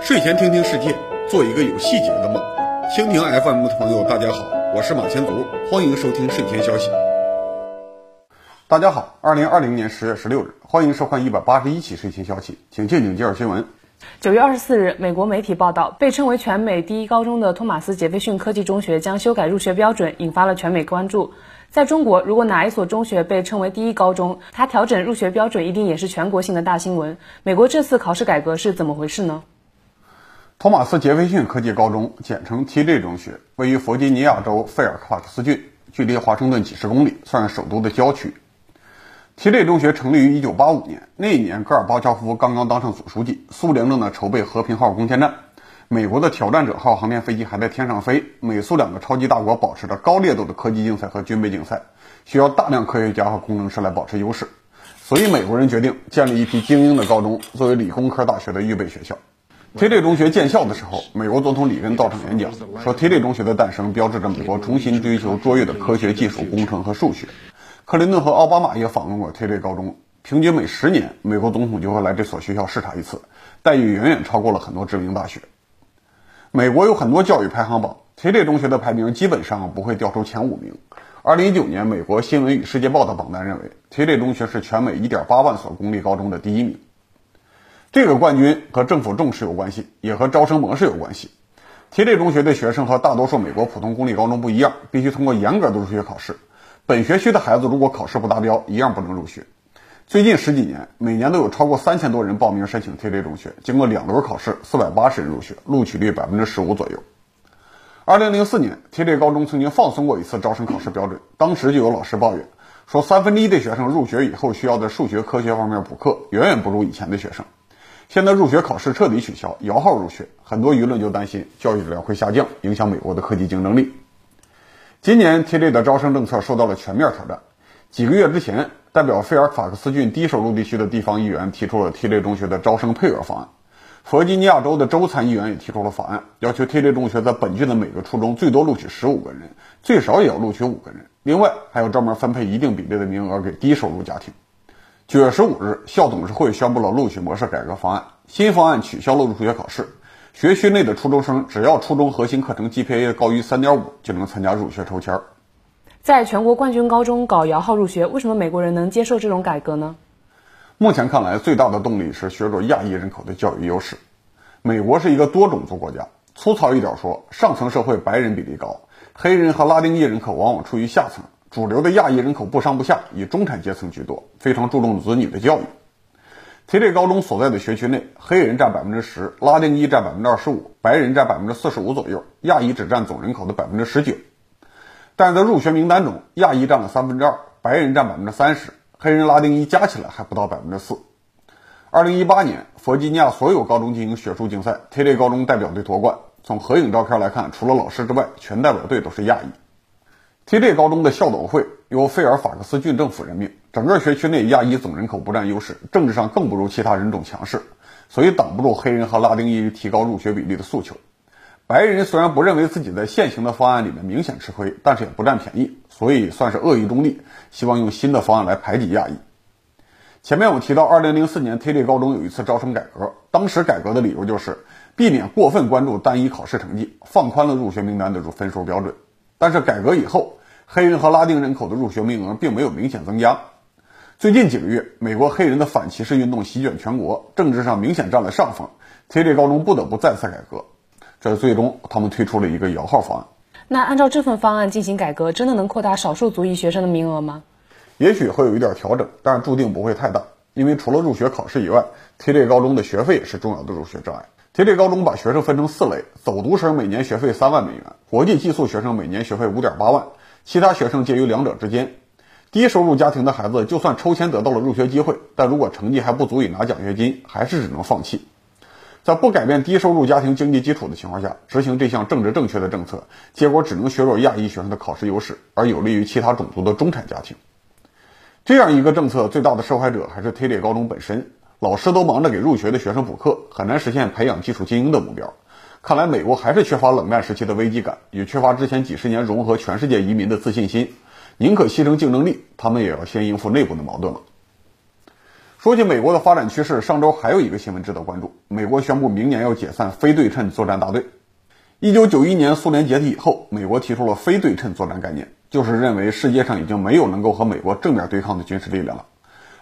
睡前听听世界，做一个有细节的梦。蜻蜓 FM 的朋友，大家好，我是马前卒，欢迎收听睡前消息。大家好，二零二零年十月十六日，欢迎收看一百八十一期睡前消息，请静静接着新闻。九月二十四日，美国媒体报道，被称为全美第一高中的托马斯杰斐逊科技中学将修改入学标准，引发了全美关注。在中国，如果哪一所中学被称为第一高中，它调整入学标准一定也是全国性的大新闻。美国这次考试改革是怎么回事呢？托马斯杰斐逊科技高中，简称 TJ 中学，位于弗吉尼亚州费尔法克斯郡，距离华盛顿几十公里，算是首都的郊区。TJ 中学成立于1985年，那一年戈尔巴乔夫刚刚当上总书记，苏联正在筹备和平号攻坚战，美国的挑战者号航天飞机还在天上飞，美苏两个超级大国保持着高烈度的科技竞赛和军备竞赛，需要大量科学家和工程师来保持优势，所以美国人决定建立一批精英的高中，作为理工科大学的预备学校。TJ 中学建校的时候，美国总统里根到场演讲，说 TJ 中学的诞生标志着美国重新追求卓越的科学技术、工程和数学。克林顿和奥巴马也访问过 TJ 高中，平均每十年，美国总统就会来这所学校视察一次，待遇远远超过了很多知名大学。美国有很多教育排行榜，TJ 中学的排名基本上不会掉出前五名。二零一九年，美国新闻与世界报的榜单认为，TJ 中学是全美一点八万所公立高中的第一名。这个冠军和政府重视有关系，也和招生模式有关系。TJ 中学的学生和大多数美国普通公立高中不一样，必须通过严格的入学考试。本学区的孩子如果考试不达标，一样不能入学。最近十几年，每年都有超过三千多人报名申请 TJ 中学，经过两轮考试，四百八十人入学，录取率百分之十五左右。二零零四年，TJ 高中曾经放松过一次招生考试标准，当时就有老师抱怨说，三分之一的学生入学以后需要在数学、科学方面补课，远远不如以前的学生。现在入学考试彻底取消，摇号入学，很多舆论就担心教育质量会下降，影响美国的科技竞争力。今年 TJ 的招生政策受到了全面挑战。几个月之前，代表费尔法克斯郡低收入地区的地方议员提出了 TJ 中学的招生配额方案。弗吉尼亚州的州参议员也提出了法案，要求 TJ 中学在本郡的每个初中最多录取十五个人，最少也要录取五个人。另外，还要专门分配一定比例的名额给低收入家庭。九月十五日，校董事会宣布了录取模式改革方案。新方案取消了入学考试，学区内的初中生只要初中核心课程 GPA 高于三点五，就能参加入学抽签。在全国冠军高中搞摇号入学，为什么美国人能接受这种改革呢？目前看来，最大的动力是削弱亚裔人口的教育优势。美国是一个多种族国家，粗糙一点说，上层社会白人比例高，黑人和拉丁裔人口往往处于下层。主流的亚裔人口不上不下，以中产阶层居多，非常注重子女的教育。TJ 高中所在的学区内，黑人占百分之十，拉丁裔占百分之二十五，白人占百分之四十五左右，亚裔只占总人口的百分之十九。但在入学名单中，亚裔占了三分之二，白人占百分之三十，黑人、拉丁裔加起来还不到百分之四。二零一八年，弗吉尼亚所有高中进行学术竞赛，TJ 高中代表队夺冠。从合影照片来看，除了老师之外，全代表队都是亚裔。TJ 高中的校董会由费尔法克斯郡政府任命，整个学区内亚裔总人口不占优势，政治上更不如其他人种强势，所以挡不住黑人和拉丁裔提高入学比例的诉求。白人虽然不认为自己在现行的方案里面明显吃亏，但是也不占便宜，所以算是恶意中立，希望用新的方案来排挤亚裔。前面我提到，2004年 TJ 高中有一次招生改革，当时改革的理由就是避免过分关注单一考试成绩，放宽了入学名单的入分数标准。但是改革以后，黑人和拉丁人口的入学名额并没有明显增加。最近几个月，美国黑人的反歧视运动席卷全国，政治上明显占了上风。TJ 高中不得不再次改革，这最终他们推出了一个摇号方案。那按照这份方案进行改革，真的能扩大少数族裔学生的名额吗？也许会有一点调整，但是注定不会太大，因为除了入学考试以外，TJ 高中的学费也是重要的入学障碍。TJ 高中把学生分成四类：走读生每年学费三万美元，国际寄宿学生每年学费五点八万。其他学生介于两者之间，低收入家庭的孩子就算抽签得到了入学机会，但如果成绩还不足以拿奖学金，还是只能放弃。在不改变低收入家庭经济基础的情况下，执行这项政治正确的政策，结果只能削弱亚裔学生的考试优势，而有利于其他种族的中产家庭。这样一个政策，最大的受害者还是 TJ 高中本身，老师都忙着给入学的学生补课，很难实现培养技术精英的目标。看来美国还是缺乏冷战时期的危机感，也缺乏之前几十年融合全世界移民的自信心，宁可牺牲竞争力，他们也要先应付内部的矛盾了。说起美国的发展趋势，上周还有一个新闻值得关注：美国宣布明年要解散非对称作战大队。一九九一年苏联解体以后，美国提出了非对称作战概念，就是认为世界上已经没有能够和美国正面对抗的军事力量了。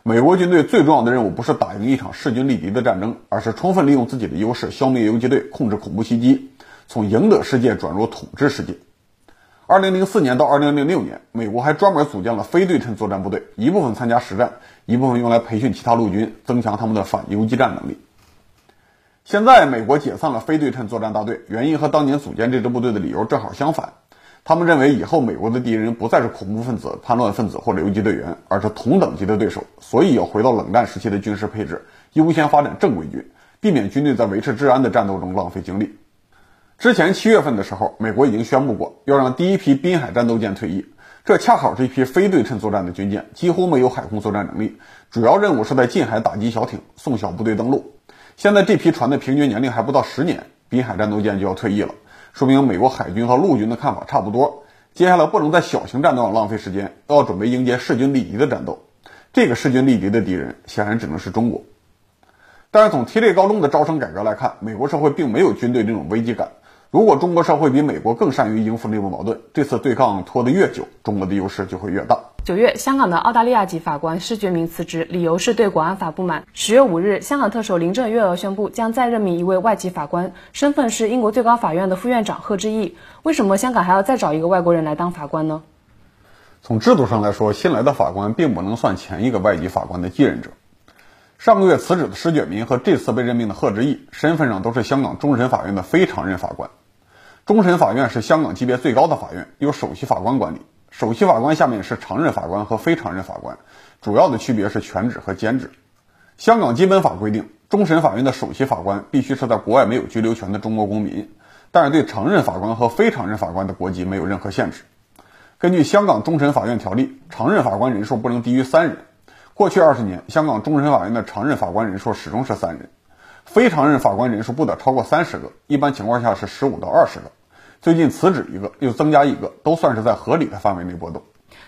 美国军队最重要的任务不是打赢一场势均力敌的战争，而是充分利用自己的优势，消灭游击队，控制恐怖袭击，从赢得世界转入统治世界。二零零四年到二零零六年，美国还专门组建了非对称作战部队，一部分参加实战，一部分用来培训其他陆军，增强他们的反游击战能力。现在美国解散了非对称作战大队，原因和当年组建这支部队的理由正好相反。他们认为以后美国的敌人不再是恐怖分子、叛乱分子或者游击队员，而是同等级的对手，所以要回到冷战时期的军事配置，优先发展正规军，避免军队在维持治安的战斗中浪费精力。之前七月份的时候，美国已经宣布过要让第一批滨海战斗舰退役，这恰好是一批非对称作战的军舰，几乎没有海空作战能力，主要任务是在近海打击小艇、送小部队登陆。现在这批船的平均年龄还不到十年，滨海战斗舰就要退役了，说明美国海军和陆军的看法差不多。接下来不能在小型战斗上浪费时间，要准备迎接势均力敌的战斗。这个势均力敌的敌人显然只能是中国。但是从 T 类高中的招生改革来看，美国社会并没有军队这种危机感。如果中国社会比美国更善于应付内部矛盾，这次对抗拖得越久，中国的优势就会越大。九月，香港的澳大利亚籍法官施觉明辞职，理由是对国安法不满。十月五日，香港特首林郑月娥宣布将再任命一位外籍法官，身份是英国最高法院的副院长贺知义。为什么香港还要再找一个外国人来当法官呢？从制度上来说，新来的法官并不能算前一个外籍法官的继任者。上个月辞职的施觉明和这次被任命的贺知义，身份上都是香港终审法院的非常任法官。终审法院是香港级别最高的法院，由首席法官管理。首席法官下面是常任法官和非常任法官，主要的区别是全职和兼职。香港基本法规定，终审法院的首席法官必须是在国外没有居留权的中国公民，但是对常任法官和非常任法官的国籍没有任何限制。根据香港终审法院条例，常任法官人数不能低于三人。过去二十年，香港终审法院的常任法官人数始终是三人，非常任法官人数不得超过三十个，一般情况下是十五到二十个。最近辞职一个，又增加一个，都算是在合理的范围内波动。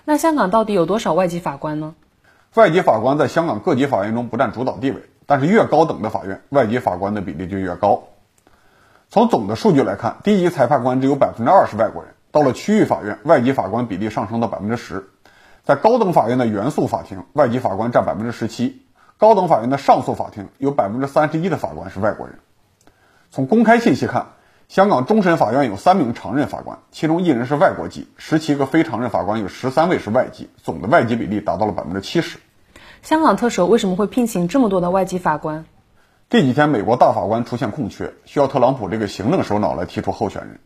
那香港到底有多少外籍法官呢？外籍法官在香港各级法院中不占主导地位，但是越高等的法院，外籍法官的比例就越高。从总的数据来看，低级裁判官只有百分之二是外国人，到了区域法院，外籍法官比例上升到百分之十。在高等法院的原诉法庭，外籍法官占百分之十七；高等法院的上诉法庭有百分之三十一的法官是外国人。从公开信息看。香港终审法院有三名常任法官，其中一人是外国籍，十七个非常任法官有十三位是外籍，总的外籍比例达到了百分之七十。香港特首为什么会聘请这么多的外籍法官？这几天美国大法官出现空缺，需要特朗普这个行政首脑来提出候选人。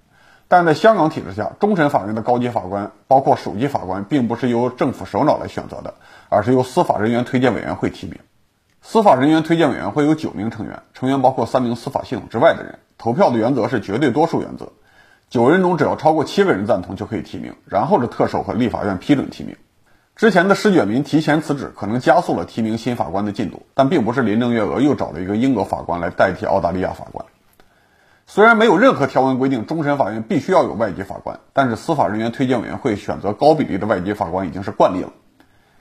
但在香港体制下，终审法院的高级法官，包括首席法官，并不是由政府首脑来选择的，而是由司法人员推荐委员会提名。司法人员推荐委员会有九名成员，成员包括三名司法系统之外的人。投票的原则是绝对多数原则，九人中只要超过七个人赞同就可以提名，然后是特首和立法院批准提名。之前的施卷民提前辞职，可能加速了提名新法官的进度，但并不是林郑月娥又找了一个英国法官来代替澳大利亚法官。虽然没有任何条文规定终审法院必须要有外籍法官，但是司法人员推荐委员会选择高比例的外籍法官已经是惯例了。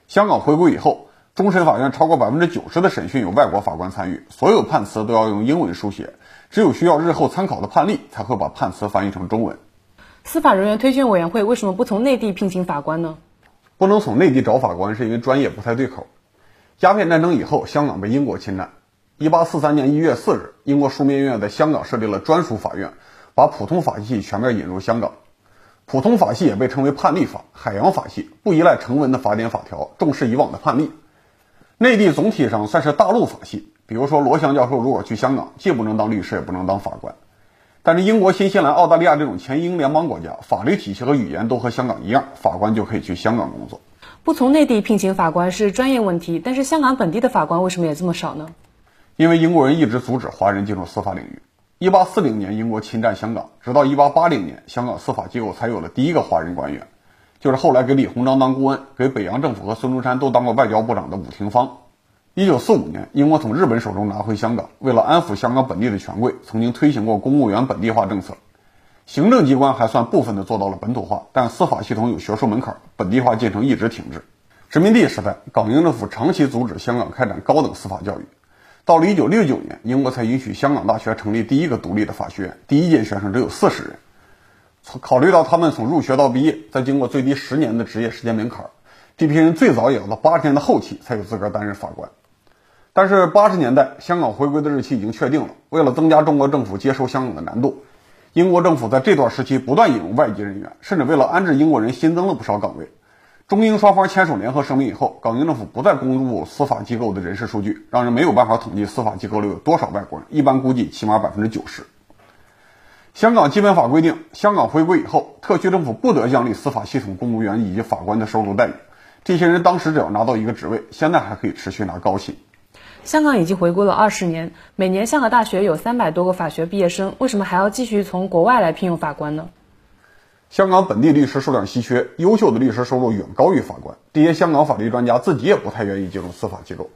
香港回归以后，终审法院超过百分之九十的审讯有外国法官参与，所有判词都要用英文书写。只有需要日后参考的判例，才会把判词翻译成中文。司法人员推荐委员会为什么不从内地聘请法官呢？不能从内地找法官，是因为专业不太对口。鸦片战争以后，香港被英国侵占。一八四三年一月四日，英国枢密院在香港设立了专属法院，把普通法系全面引入香港。普通法系也被称为判例法、海洋法系，不依赖成文的法典法条，重视以往的判例。内地总体上算是大陆法系。比如说，罗翔教授如果去香港，既不能当律师，也不能当法官。但是英国、新西兰、澳大利亚这种前英联邦国家，法律体系和语言都和香港一样，法官就可以去香港工作。不从内地聘请法官是专业问题，但是香港本地的法官为什么也这么少呢？因为英国人一直阻止华人进入司法领域。一八四零年，英国侵占香港，直到一八八零年，香港司法机构才有了第一个华人官员，就是后来给李鸿章当顾问，给北洋政府和孙中山都当过外交部长的伍廷芳。一九四五年，英国从日本手中拿回香港，为了安抚香港本地的权贵，曾经推行过公务员本地化政策。行政机关还算部分的做到了本土化，但司法系统有学术门槛，本地化进程一直停滞。殖民地时代，港英政府长期阻止香港开展高等司法教育。到了1969年，英国才允许香港大学成立第一个独立的法学院，第一届学生只有四十人。考虑到他们从入学到毕业，再经过最低十年的职业时间门槛，这批人最早也要到八十年的后期才有资格担任法官。但是八十年代香港回归的日期已经确定了，为了增加中国政府接收香港的难度，英国政府在这段时期不断引入外籍人员，甚至为了安置英国人新增了不少岗位。中英双方签署联合声明以后，港英政府不再公布司法机构的人事数据，让人没有办法统计司法机构里有多少外国人。一般估计起码百分之九十。香港基本法规定，香港回归以后，特区政府不得降低司法系统公务员以及法官的收入待遇。这些人当时只要拿到一个职位，现在还可以持续拿高薪。香港已经回归了二十年，每年香港大学有三百多个法学毕业生，为什么还要继续从国外来聘用法官呢？香港本地律师数量稀缺，优秀的律师收入远高于法官。这些香港法律专家自己也不太愿意进入司法机构。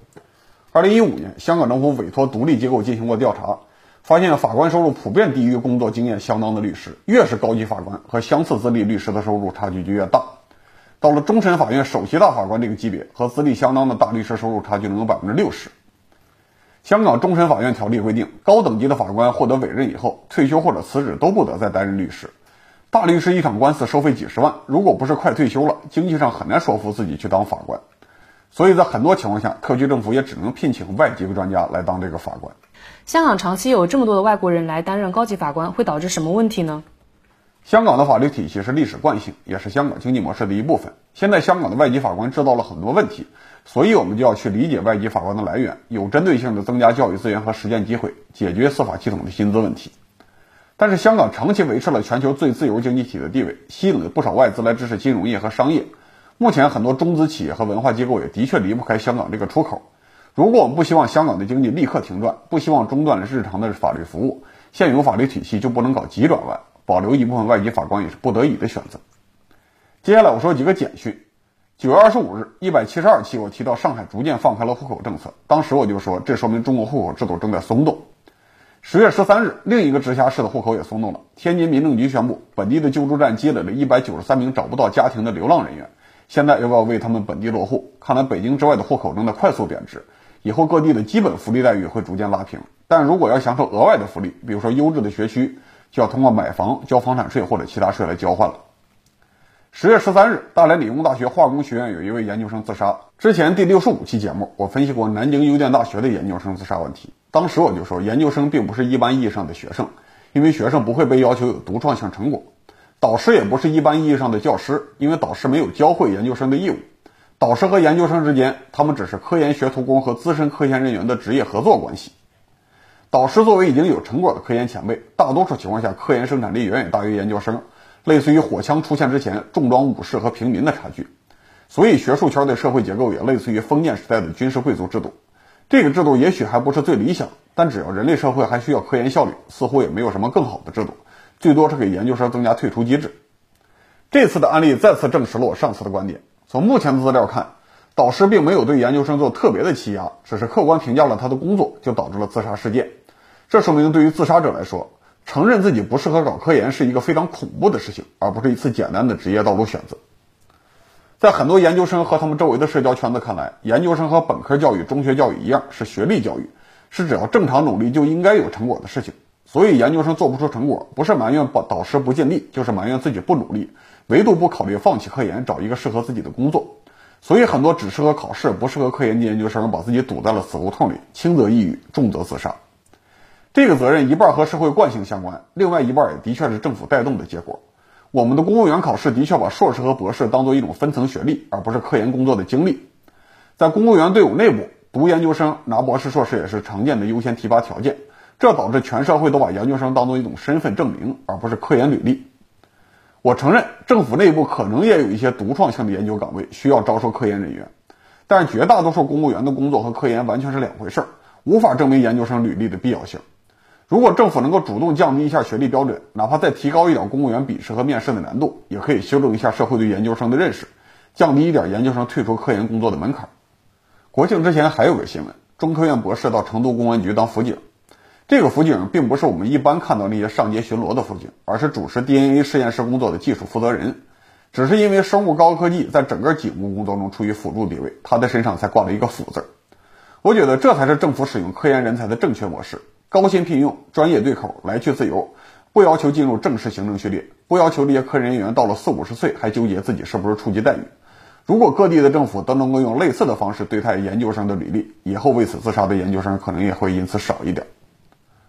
二零一五年，香港政府委托独立机构进行过调查，发现法官收入普遍低于工作经验相当的律师。越是高级法官和相似资历律师的收入差距就越大。到了终审法院首席大法官这个级别，和资历相当的大律师收入差距能有百分之六十。香港终审法院条例规定，高等级的法官获得委任以后，退休或者辞职都不得再担任律师。大律师一场官司收费几十万，如果不是快退休了，经济上很难说服自己去当法官。所以在很多情况下，特区政府也只能聘请外籍的专家来当这个法官。香港长期有这么多的外国人来担任高级法官，会导致什么问题呢？香港的法律体系是历史惯性，也是香港经济模式的一部分。现在香港的外籍法官制造了很多问题，所以我们就要去理解外籍法官的来源，有针对性的增加教育资源和实践机会，解决司法系统的薪资问题。但是香港长期维持了全球最自由经济体的地位，吸引了不少外资来支持金融业和商业。目前很多中资企业和文化机构也的确离不开香港这个出口。如果我们不希望香港的经济立刻停转，不希望中断了日常的法律服务，现有法律体系就不能搞急转弯，保留一部分外籍法官也是不得已的选择。接下来我说几个简讯。九月二十五日，一百七十二期我提到上海逐渐放开了户口政策，当时我就说这说明中国户口制度正在松动。十月十三日，另一个直辖市的户口也松动了。天津民政局宣布，本地的救助站积累了一百九十三名找不到家庭的流浪人员，现在又要为他们本地落户。看来北京之外的户口正在快速贬值，以后各地的基本福利待遇会逐渐拉平。但如果要享受额外的福利，比如说优质的学区，就要通过买房、交房产税或者其他税来交换了。十月十三日，大连理工大学化工学院有一位研究生自杀。之前第六十五期节目，我分析过南京邮电大学的研究生自杀问题。当时我就说，研究生并不是一般意义上的学生，因为学生不会被要求有独创性成果；导师也不是一般意义上的教师，因为导师没有教会研究生的义务。导师和研究生之间，他们只是科研学徒工和资深科研人员的职业合作关系。导师作为已经有成果的科研前辈，大多数情况下科研生产力远远大于研究生，类似于火枪出现之前重装武士和平民的差距。所以学术圈的社会结构也类似于封建时代的军事贵族制度。这个制度也许还不是最理想，但只要人类社会还需要科研效率，似乎也没有什么更好的制度，最多是给研究生增加退出机制。这次的案例再次证实了我上次的观点。从目前的资料看，导师并没有对研究生做特别的欺压，只是客观评价了他的工作，就导致了自杀事件。这说明对于自杀者来说，承认自己不适合搞科研是一个非常恐怖的事情，而不是一次简单的职业道路选择。在很多研究生和他们周围的社交圈子看来，研究生和本科教育、中学教育一样是学历教育，是只要正常努力就应该有成果的事情。所以研究生做不出成果，不是埋怨导导师不尽力，就是埋怨自己不努力，唯独不考虑放弃科研，找一个适合自己的工作。所以很多只适合考试、不适合科研的研究生，把自己堵在了死胡同里，轻则抑郁，重则自杀。这个责任一半和社会惯性相关，另外一半也的确是政府带动的结果。我们的公务员考试的确把硕士和博士当做一种分层学历，而不是科研工作的经历。在公务员队伍内部，读研究生、拿博士、硕士也是常见的优先提拔条件。这导致全社会都把研究生当做一种身份证明，而不是科研履历。我承认，政府内部可能也有一些独创性的研究岗位需要招收科研人员，但绝大多数公务员的工作和科研完全是两回事儿，无法证明研究生履历的必要性。如果政府能够主动降低一下学历标准，哪怕再提高一点公务员笔试和面试的难度，也可以修正一下社会对研究生的认识，降低一点研究生退出科研工作的门槛。国庆之前还有个新闻，中科院博士到成都公安局当辅警，这个辅警并不是我们一般看到那些上街巡逻的辅警，而是主持 DNA 实验室工作的技术负责人。只是因为生物高科技在整个警务工作中处于辅助地位，他的身上才挂了一个“辅”字。我觉得这才是政府使用科研人才的正确模式：高薪聘用，专业对口，来去自由，不要求进入正式行政序列，不要求这些科研人员到了四五十岁还纠结自己是不是初级待遇。如果各地的政府都能够用类似的方式对待研究生的履历，以后为此自杀的研究生可能也会因此少一点。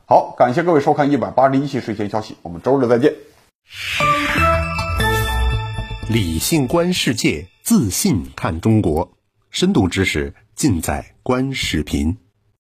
好，感谢各位收看一百八十一期睡前消息，我们周日再见。理性观世界，自信看中国，深度知识尽在观视频。